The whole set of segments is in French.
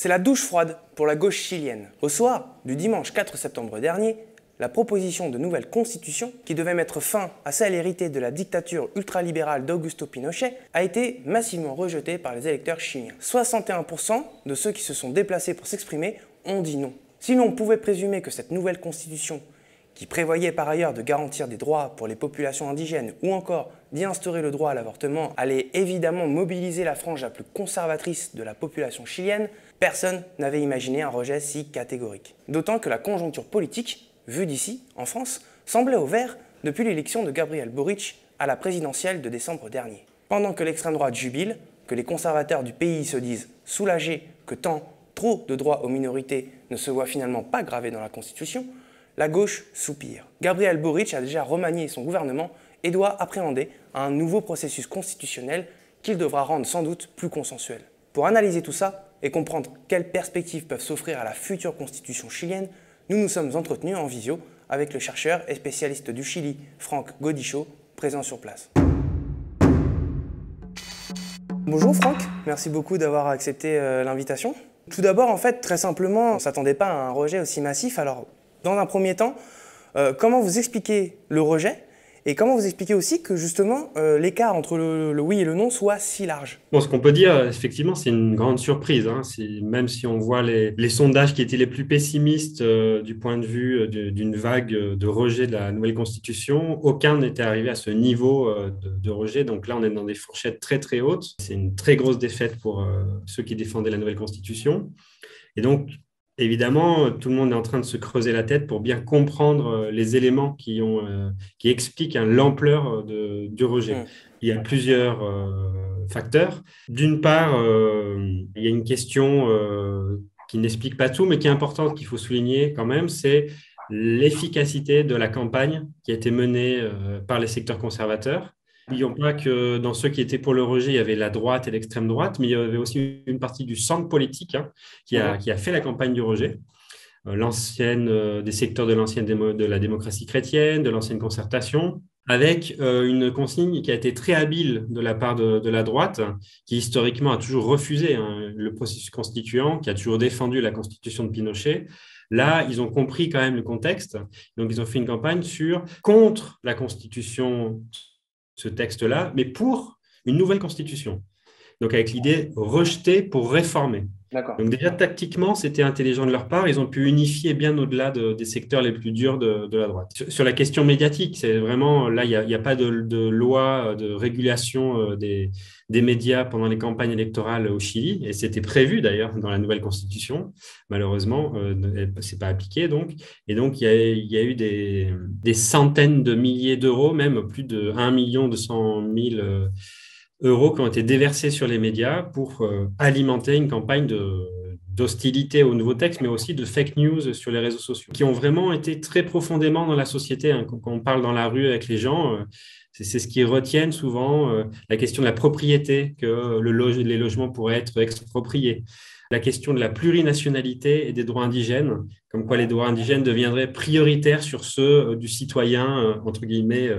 C'est la douche froide pour la gauche chilienne. Au soir du dimanche 4 septembre dernier, la proposition de nouvelle constitution, qui devait mettre fin à celle héritée de la dictature ultralibérale d'Augusto Pinochet, a été massivement rejetée par les électeurs chiliens. 61% de ceux qui se sont déplacés pour s'exprimer ont dit non. Si l'on pouvait présumer que cette nouvelle constitution qui prévoyait par ailleurs de garantir des droits pour les populations indigènes ou encore d'y instaurer le droit à l'avortement, allait évidemment mobiliser la frange la plus conservatrice de la population chilienne, personne n'avait imaginé un rejet si catégorique. D'autant que la conjoncture politique, vue d'ici, en France, semblait au vert depuis l'élection de Gabriel Boric à la présidentielle de décembre dernier. Pendant que l'extrême droite jubile, que les conservateurs du pays se disent soulagés que tant, trop de droits aux minorités ne se voient finalement pas gravés dans la Constitution, la gauche soupire. Gabriel Boric a déjà remanié son gouvernement et doit appréhender un nouveau processus constitutionnel qu'il devra rendre sans doute plus consensuel. Pour analyser tout ça et comprendre quelles perspectives peuvent s'offrir à la future constitution chilienne, nous nous sommes entretenus en visio avec le chercheur et spécialiste du Chili, Franck Godichaud, présent sur place. Bonjour Franck, merci beaucoup d'avoir accepté euh, l'invitation. Tout d'abord, en fait, très simplement, on ne s'attendait pas à un rejet aussi massif. Alors, dans un premier temps, euh, comment vous expliquez le rejet et comment vous expliquez aussi que justement euh, l'écart entre le, oui et le non soit si large? Bon, ce qu'on peut dire, effectivement, c'est une grande surprise. Hein. Même si on voit les, sondages qui étaient les plus pessimistes euh, du point de vue d'une vague de rejet de la nouvelle constitution, aucun n'était arrivé à ce niveau de, de, rejet. Donc là, on est dans des fourchettes très très hautes. C'est une très grosse défaite pour ceux qui défendaient la nouvelle constitution. Et donc, évidemment, tout le monde est en train de se creuser la tête pour bien comprendre euh, les éléments qui, ont, euh, qui expliquent hein, l'ampleur du rejet. Il y a plusieurs euh, facteurs. D'une part, il y a une question qui n'explique pas tout, mais qui est importante, qu'il faut souligner quand même, c'est l'efficacité de la campagne qui a été menée par les secteurs conservateurs N'oublions pas que dans ceux qui étaient pour le rejet, il y avait la droite et l'extrême droite, mais il y avait aussi une partie du centre politique hein, qui, a, qui, a, fait la campagne du rejet. Euh, l'ancienne, euh, des secteurs de l'ancienne de la démocratie chrétienne, de l'ancienne concertation, avec euh, une consigne qui a été très habile de la part de, la droite, qui historiquement a toujours refusé hein, le processus constituant, qui a toujours défendu la constitution de Pinochet. Là, ils ont compris quand même le contexte, donc ils ont fait une campagne sur contre la constitution ce texte-là, mais pour une nouvelle constitution. Donc avec l'idée rejeter pour réformer. Donc déjà tactiquement, c'était intelligent de leur part. Ils ont pu unifier bien au-delà des secteurs les plus durs de, la droite. Sur, la question médiatique, c'est vraiment là, il n'y a, pas de, loi de régulation euh, des, médias pendant les campagnes électorales au Chili, et c'était prévu d'ailleurs dans la nouvelle constitution. Malheureusement, euh, c'est pas appliqué donc. Et donc il y a, eu des, centaines de milliers d'euros, même plus de 1 million 200 000 euros qui ont été déversés sur les médias pour euh, alimenter une campagne d'hostilité au nouveau texte, mais aussi de fake news sur les réseaux sociaux, qui ont vraiment été très profondément dans la société. Hein. Quand, on parle dans la rue avec les gens, euh, c'est ce qui retiennent souvent euh, la question de la propriété, que le les logements pourraient être expropriés. La question de la plurinationalité et des droits indigènes, comme quoi les droits indigènes deviendraient prioritaires sur ceux du citoyen, entre guillemets,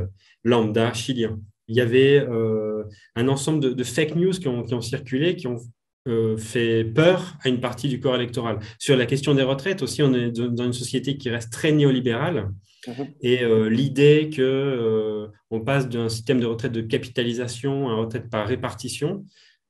lambda chilien il y avait euh, un ensemble de, fake news qui ont, circulé, qui ont euh, fait peur à une partie du corps électoral. Sur la question des retraites aussi, on est dans une société qui reste très néolibérale. Mhm. Et euh, l'idée qu'on on passe d'un système de retraite de capitalisation à une retraite par répartition,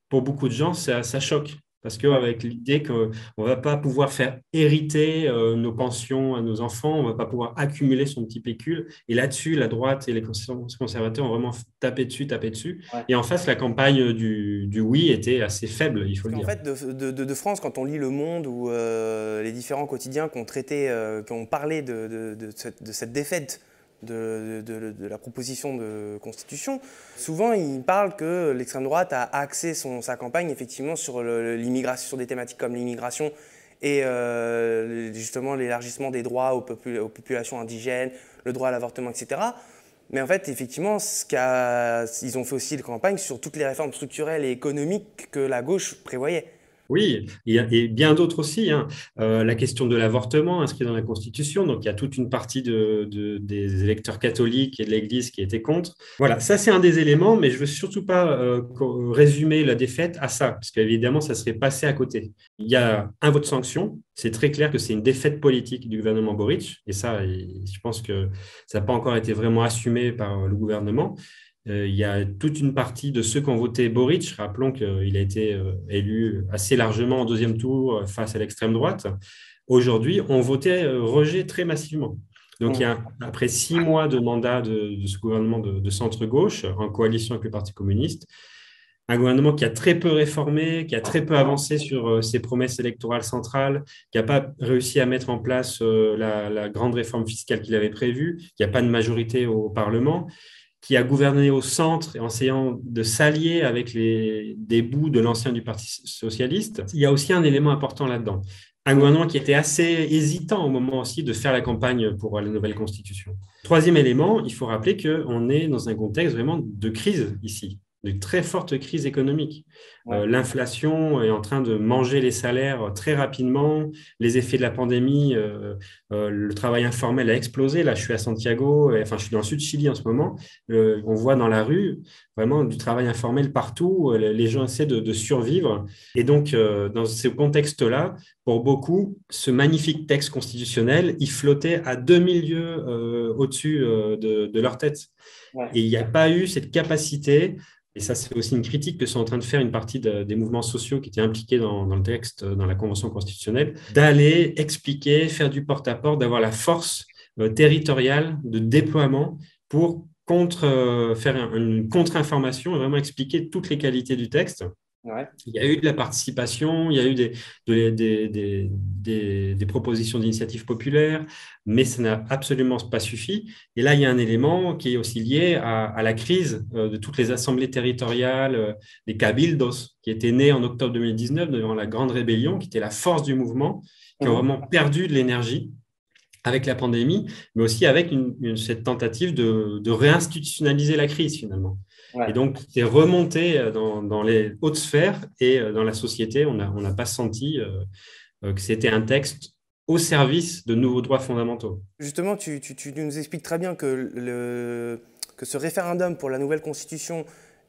pour beaucoup de gens, ça, ça choque. Parce qu'avec l'idée qu'on ne va pas pouvoir faire hériter euh, nos pensions à nos enfants, on ne va pas pouvoir accumuler son petit pécule. Et là-dessus, la droite et les conservateurs ont vraiment tapé dessus, tapé dessus. Et en face, la campagne du, oui était assez faible, il faut le dire. En fait, de, France, quand on lit Le Monde ou euh, les différents quotidiens qui ont traité, euh, qui ont parlé de, cette défaite de, la proposition de constitution, souvent il parle que l'extrême droite a axé son, sa campagne effectivement sur l'immigration, sur des thématiques comme l'immigration et euh, justement l'élargissement des droits aux, populations indigènes, le droit à l'avortement, etc. Mais en fait, effectivement, ils ont fait aussi une campagne sur toutes les réformes structurelles et économiques que la gauche prévoyait. Oui, et, bien d'autres aussi. Hein. Euh, la question de l'avortement inscrit dans la Constitution, donc il y a toute une partie de, des électeurs catholiques et de l'Église qui étaient contre. Voilà, ça c'est un des éléments, mais je ne veux surtout pas euh, résumer la défaite à ça, parce qu'évidemment, ça serait passé à côté. Il y a un vote sanction, c'est très clair que c'est une défaite politique du gouvernement Boric, et ça, je pense que ça n'a pas encore été vraiment assumé par le gouvernement. Euh, il y a toute une partie de ceux qui ont voté Boric. Rappelons qu'il a été euh, élu assez largement en deuxième tour euh, face à l'extrême droite. Aujourd'hui, ont voté rejet très massivement. Donc, il y a, après six mois de mandat de, ce gouvernement de, centre-gauche, en coalition avec le Parti communiste, un gouvernement qui a très peu réformé, qui a très peu avancé sur ses promesses électorales centrales, qui n'a pas réussi à mettre en place la, la grande réforme fiscale qu'il avait prévue, qui n'a pas de majorité au Parlement qui a gouverné au centre en essayant de s'allier avec les, des bouts de l'ancien du Parti socialiste, il y a aussi un élément important là-dedans. Un gouvernement qui était assez hésitant au moment aussi de faire la campagne pour la nouvelle constitution. Troisième élément, il faut rappeler qu'on est dans un contexte vraiment de crise ici de très forte crise économique. Euh, l'inflation est en train de manger les salaires très rapidement. Les effets de la pandémie, euh, euh, le travail informel a explosé. Là, je suis à Santiago, enfin, je suis dans le sud Chili en ce moment. on voit dans la rue vraiment du travail informel partout. Les gens essaient de, survivre. Et donc, dans ce contexte-là, pour beaucoup, ce magnifique texte constitutionnel, il flottait à deux milieux au-dessus de, leur tête. Et il n'y a pas eu cette capacité et ça, c'est aussi une critique que sont en train de faire une partie des mouvements sociaux qui étaient impliqués dans, le texte, dans la Convention constitutionnelle, d'aller expliquer, faire du porte-à-porte, d'avoir la force euh, territoriale de déploiement pour euh, faire une contre-information et vraiment expliquer toutes les qualités du texte il y a eu de la participation, il y a eu des, des, propositions d'initiatives populaires, mais ça n'a absolument pas suffi. Et là, il y a un élément qui est aussi lié à, la crise euh, de toutes les assemblées territoriales, euh, les cabildos, qui étaient nés en octobre 2019 devant la Grande Rébellion, qui était la force du mouvement, qui ont vraiment perdu de l'énergie avec la pandémie, mais aussi avec cette tentative de réinstitutionnaliser la crise finalement. Et donc, c'est remonté euh, dans, les hautes sphères et euh, dans la société, on n'a pas senti euh, que c'était un texte au service de nouveaux droits fondamentaux. Justement, tu, nous expliques très bien que, le, que ce référendum pour la nouvelle constitution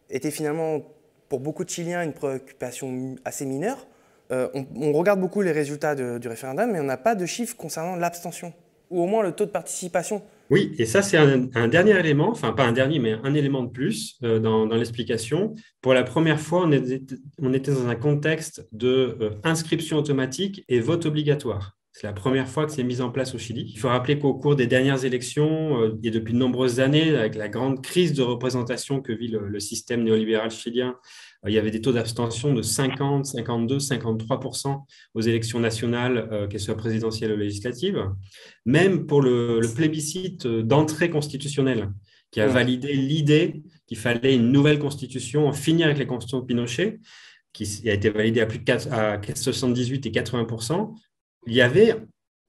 était finalement, pour beaucoup de Chiliens, une préoccupation assez mineure. on, regarde beaucoup les résultats du référendum, mais on n'a pas de chiffres concernant l'abstention, ou au moins le taux de participation. Oui, et ça, c'est un, dernier élément, enfin pas un dernier, mais un élément de plus euh, dans, l'explication. Pour la première fois, on était, dans un contexte de euh, inscription automatique et vote obligatoire. C'est la première fois que c'est mis en place au Chili. Il faut rappeler qu'au cours des dernières élections euh, et depuis de nombreuses années, avec la grande crise de représentation que vit le système néolibéral chilien, il y avait des taux d'abstention de 50, 52, 53% aux élections nationales, euh, qu'elles soient présidentielles ou législatives. Même pour le, plébiscite d'entrée constitutionnelle, qui a validé l'idée qu'il fallait une nouvelle constitution, en finir avec les constitutions de Pinochet, qui a été validée à plus de 4, à 78 et 80 il y avait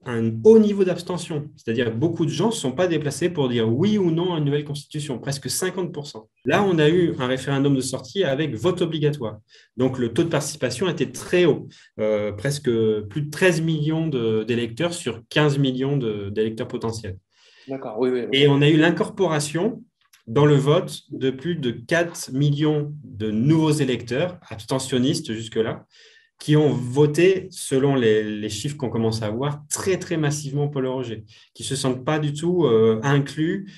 un haut niveau d'abstention. C'est-à-dire beaucoup de gens ne sont pas déplacés pour dire oui ou non à une nouvelle constitution, presque 50%. Là, on a eu un référendum de sortie avec vote obligatoire. Donc le taux de participation était très haut, euh, presque plus de 13 millions d'électeurs sur 15 millions d'électeurs potentiels. D'accord, oui, oui, Et on a eu l'incorporation dans le vote de plus de 4 millions de nouveaux électeurs, abstentionnistes jusque-là, qui ont voté, selon les, chiffres qu'on commence à avoir, très, très massivement pour le rejet, qui ne se sentent pas du tout euh, inclus.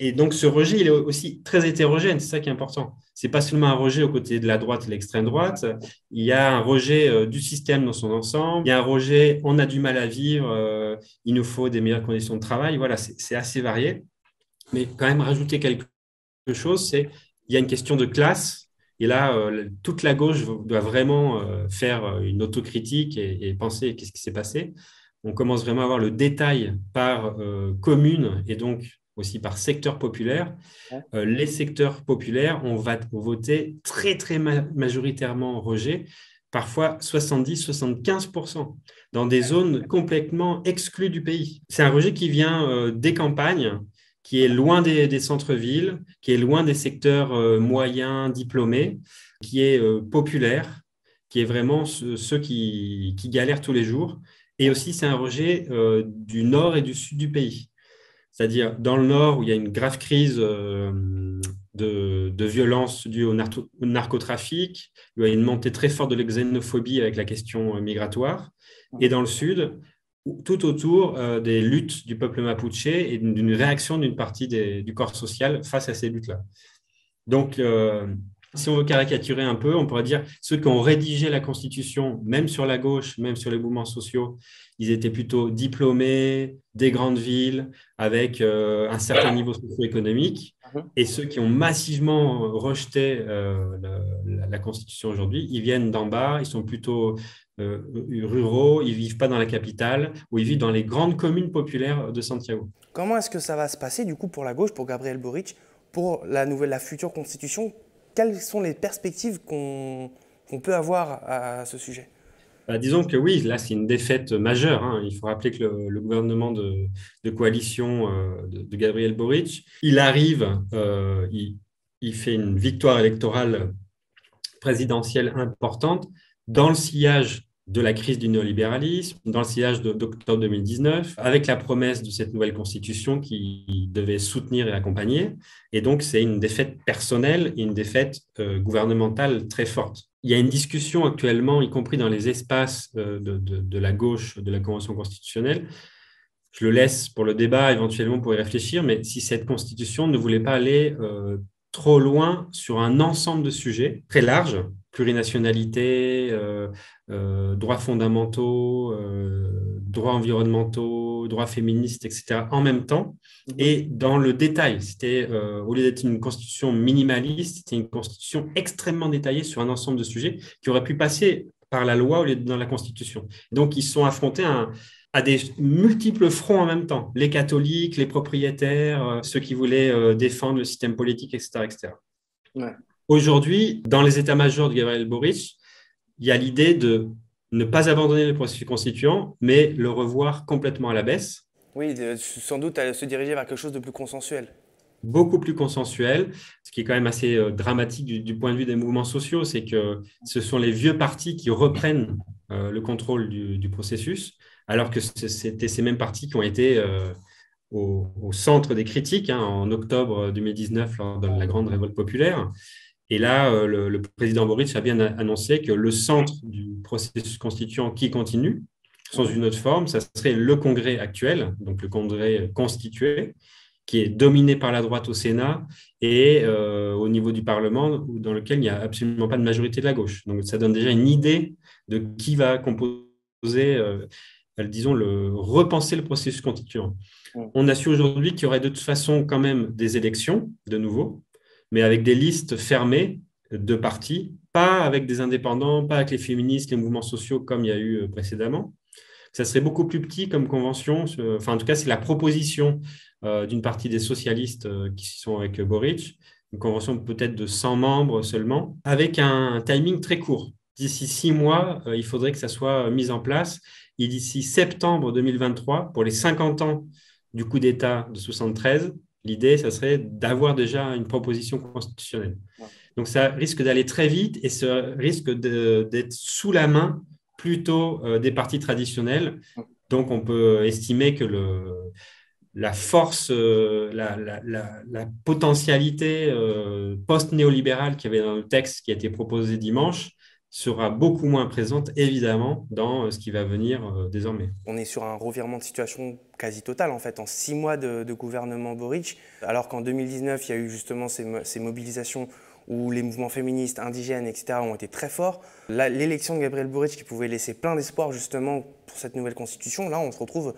Et donc, ce rejet, il est aussi très hétérogène, c'est ça qui est important. Ce n'est pas seulement un rejet aux côtés de la droite et l'extrême droite, il y a un rejet euh, du système dans son ensemble, il y a un rejet, on a du mal à vivre, euh, il nous faut des meilleures conditions de travail, voilà, c'est assez varié. Mais quand même, rajouter quelque chose, c'est il y a une question de classe et là, euh, toute la gauche doit vraiment euh, faire euh, une autocritique et, penser qu'est-ce qui s'est passé. On commence vraiment à voir le détail par commune et donc aussi par secteur populaire. les secteurs populaires, on va voter très, très majoritairement rejet, parfois 70-75%, dans des zones complètement exclues du pays. C'est un rejet qui vient des campagnes, qui est loin des, centres-villes, qui est loin des secteurs euh, moyens diplômés, qui est euh, populaire, qui est vraiment ceux qui, galèrent tous les jours. Et aussi, c'est un rejet euh, du nord et du sud du pays. C'est-à-dire dans le nord, où il y a une grave crise de, de, violence due au, narcotrafic, où il y a une montée très forte de l'exénophobie avec la question migratoire. Et dans le sud, tout autour des luttes du peuple mapuche et d'une réaction d'une partie du corps social face à ces luttes-là. Donc, si on veut caricaturer un peu, on pourrait dire ceux qui ont rédigé la Constitution, même sur la gauche, même sur les mouvements sociaux, ils étaient plutôt diplômés des grandes villes avec euh, un certain niveau socio-économique. Et ceux qui ont massivement rejeté euh, la, Constitution aujourd'hui, ils viennent d'en bas, ils sont plutôt euh, ruraux, ils ne vivent pas dans la capitale ou ils vivent dans les grandes communes populaires de Santiago. Comment est-ce que ça va se passer du coup pour la gauche, pour Gabriel Boric, pour la nouvelle, la future Constitution? Quelles sont les perspectives qu'on peut avoir à, ce sujet? Bah, disons que oui, là c'est une défaite majeure. Hein. Il faut rappeler que le, gouvernement de, coalition euh, de, Gabriel Boric, il arrive, euh, il, fait une victoire électorale présidentielle importante dans le sillage de la crise du néolibéralisme, dans le sillage d'octobre 2019, avec la promesse de cette nouvelle constitution qui devait soutenir et accompagner. Et donc, c'est une défaite personnelle et une défaite euh, gouvernementale très forte. Il y a une discussion actuellement, y compris dans les espaces euh, de, la gauche de la Convention constitutionnelle. Je le laisse pour le débat, éventuellement pour y réfléchir, mais si cette constitution ne voulait pas aller euh, trop loin sur un ensemble de sujets très larges, plurinationalité, euh, euh, droits fondamentaux, euh, droits environnementaux, droits féministes, etc., en même temps, mhm. et dans le détail. C'était, au lieu d'être une constitution minimaliste, c'était une constitution extrêmement détaillée sur un ensemble de sujets qui aurait pu passer par la loi au lieu de dans la constitution. Donc, ils sont affrontés à, à des multiples fronts en même temps, les catholiques, les propriétaires, ceux qui voulaient défendre le système politique, etc. etc. Ouais. Aujourd'hui, dans les états-majors de Gabriel Boric, il y a l'idée de ne pas abandonner le processus constituant, mais le revoir complètement à la baisse. Oui, sans doute à se diriger vers quelque chose de plus consensuel. Beaucoup plus consensuel, ce qui est quand même assez euh, dramatique du, point de vue des mouvements sociaux, c'est que ce sont les vieux partis qui reprennent euh, le contrôle du, processus, alors que c'était ces mêmes partis qui ont été euh, au, centre des critiques hein, en octobre 2019 lors de la grande révolte populaire. Et là, euh, le, président Boric a bien annoncé que le centre du processus constituant qui continue, sans une autre forme, ça serait le Congrès actuel, donc le Congrès constitué, qui est dominé par la droite au Sénat et euh, au niveau du Parlement, dans lequel il n'y a absolument pas de majorité de la gauche. Donc ça donne déjà une idée de qui va composer, euh, disons, le, repenser le processus constituant. On a su aujourd'hui qu'il y aurait de toute façon quand même des élections, de nouveau, mais avec des listes fermées de partis, pas avec des indépendants, pas avec les féministes, les mouvements sociaux comme il y a eu euh, précédemment. Ça serait beaucoup plus petit comme convention. Enfin, en tout cas, c'est la proposition euh, d'une partie des socialistes euh, qui sont avec Boric, une convention peut-être de 100 membres seulement, avec un timing très court. D'ici six mois, il faudrait que ça soit mis en place. Et d'ici septembre 2023, pour les 50 ans du coup d'État de 73, L'idée, ça serait d'avoir déjà une proposition constitutionnelle. Donc, ça risque d'aller très vite et ça risque d'être sous la main plutôt euh, des partis traditionnels. Donc, on peut estimer que le, la force, euh, la, la, potentialité euh, post-néolibérale qu'il y avait dans le texte qui a été proposé dimanche sera beaucoup moins présente, évidemment, dans euh, ce qui va venir euh, désormais. On est sur un revirement de situation quasi total, en fait, en six mois de, gouvernement Boric, alors qu'en 2019, il y a eu justement ces, mobilisations où les mouvements féministes, indigènes, etc., ont été très forts. L'élection de Gabriel Boric, qui pouvait laisser plein d'espoir justement pour cette nouvelle constitution, là, on se retrouve,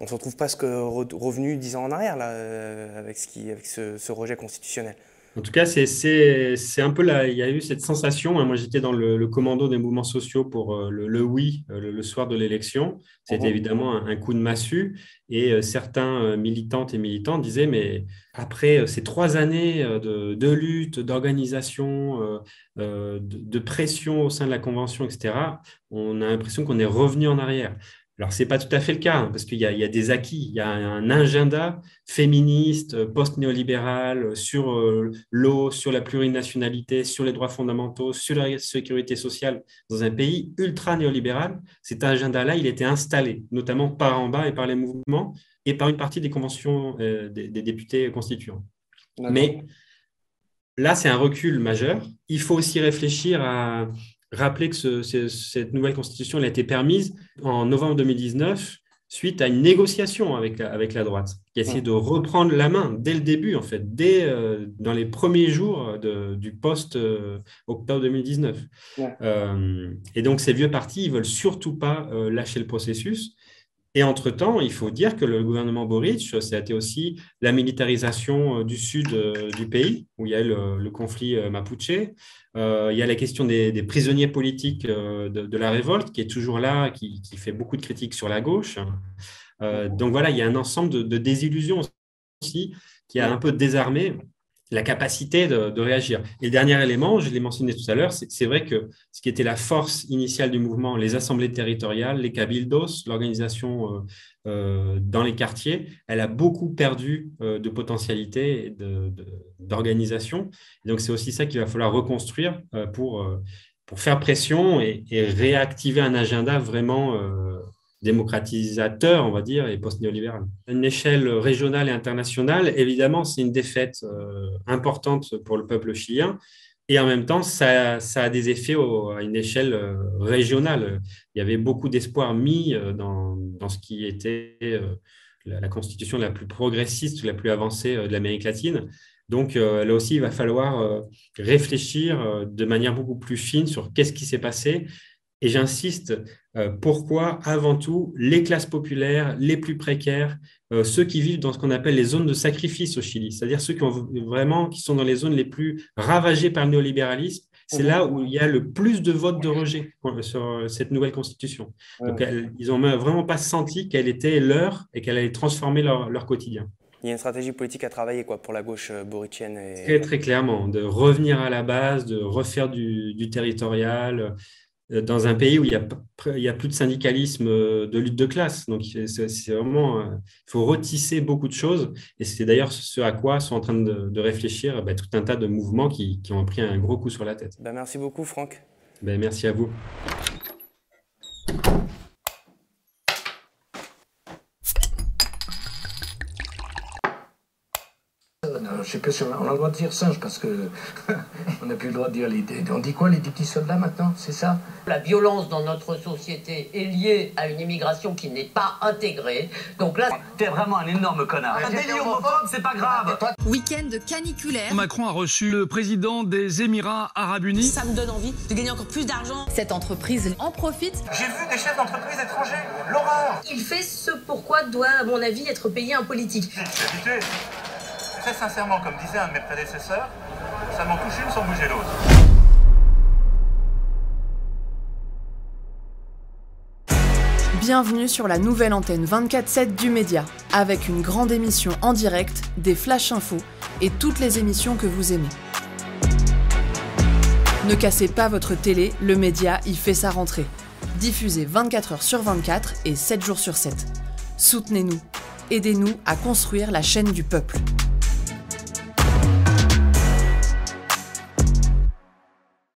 on se retrouve presque revenu dix ans en arrière, là, euh, avec ce rejet constitutionnel. En tout cas, c'est un peu là, il y a eu cette sensation. Hein. moi, j'étais dans le, commando des mouvements sociaux pour euh, le, oui euh, le, soir de l'élection. C'était évidemment un, coup de massue. Et euh, certains militantes et militants disaient, mais après ces trois années de, lutte, d'organisation, de, pression au sein de la Convention, etc., on a l'impression qu'on est revenu en arrière. Alors, ce n'est pas tout à fait le cas, hein, parce qu'il y, a des acquis, il y a un agenda féministe, post-néolibéral, sur euh, l'eau, sur la plurinationalité, sur les droits fondamentaux, sur la sécurité sociale, dans un pays ultra-néolibéral. Cet agenda-là, il était installé, notamment par en bas et par les mouvements, et par une partie des conventions euh, des, députés constituants. Mais là, c'est un recul majeur. Il faut aussi réfléchir à rappeler que cette nouvelle constitution elle a été permise en novembre 2019 suite à une négociation avec la, avec la droite, qui a essayé de reprendre la main dès le début, en fait, dès euh, dans les premiers jours du post-octobre 2019. Euh, et donc, ces vieux partis, ils veulent surtout pas lâcher le processus. Et entre-temps, il faut dire que le gouvernement Boric, c'était aussi la militarisation euh, du sud euh, du pays, où il y a le, le conflit euh, mapuche. il y a la question des, prisonniers politiques de, la révolte, qui est toujours là, qui, fait beaucoup de critiques sur la gauche. donc voilà, il y a un ensemble de, de désillusions aussi qui a un peu désarmé la capacité de, réagir. Et dernier élément, je l'ai mentionné tout à l'heure, c'est vrai que ce qui était la force initiale du mouvement, les assemblées territoriales, les cabildos, l'organisation euh, euh, dans les quartiers, elle a beaucoup perdu euh, de potentialité et d'organisation. donc c'est aussi ça qu'il va falloir reconstruire pour, pour faire pression et, et, réactiver un agenda vraiment démocratisateur, on va dire, et post-néolibéral. À une échelle régionale et internationale, évidemment, c'est une défaite euh, importante pour le peuple chilien. Et en même temps, ça, a des effets à une échelle euh, régionale. Il y avait beaucoup d'espoir mis euh, dans, ce qui était la, constitution la plus progressiste, la plus avancée de l'Amérique latine. Donc là aussi, il va falloir réfléchir de manière beaucoup plus fine sur qu'est-ce qui s'est passé et j'insiste, pourquoi avant tout les classes populaires, les plus précaires, euh, ceux qui vivent dans ce qu'on appelle les zones de sacrifice au Chili, c'est-à-dire ceux qui, ont vraiment, qui sont dans les zones les plus ravagées par le néolibéralisme, c'est là où il y a le plus de votes de rejet sur cette nouvelle constitution. Donc, ils n'ont vraiment pas senti qu'elle était leur et qu'elle allait transformer leur, leur, quotidien. Il y a une stratégie politique à travailler quoi, pour la gauche euh, boricienne. Et... Très, très clairement, de revenir à la base, de refaire du, du territorial, euh, dans un pays où il y a, plus de syndicalisme euh, de lutte de classe. Donc, c'est vraiment, euh, il faut retisser beaucoup de choses. Et c'est d'ailleurs ce à quoi sont en train de, réfléchir bah, tout un tas de mouvements qui, ont pris un gros coup sur la tête. Bah, merci beaucoup, Franck. Bah, merci à vous. Je sais pas si on a, le droit de dire singe parce que on n'a plus le droit de dire les. On dit quoi les petits soldats maintenant C'est ça? La violence dans notre société est liée à une immigration qui n'est pas intégrée. Donc là, t'es vraiment un énorme connard. Un délit homophobe, c'est pas grave. Week-end caniculaire. Macron a reçu le président des Émirats Arabes Unis. Ça me donne envie de gagner encore plus d'argent. Cette entreprise en profite. J'ai vu des chefs d'entreprise étrangers. L'horreur. Il fait ce pourquoi doit, à mon avis, être payé un politique. Très sincèrement, comme disait un de mes prédécesseurs, ça m'en touche une sans bouger l'autre. Bienvenue sur la nouvelle antenne 24-7 du Média, avec une grande émission en direct, des flash infos et toutes les émissions que vous aimez. Ne cassez pas votre télé, le Média y fait sa rentrée. Diffusé 24 h sur 24 et 7 jours sur 7. Soutenez-nous. Aidez-nous à construire la chaîne du peuple.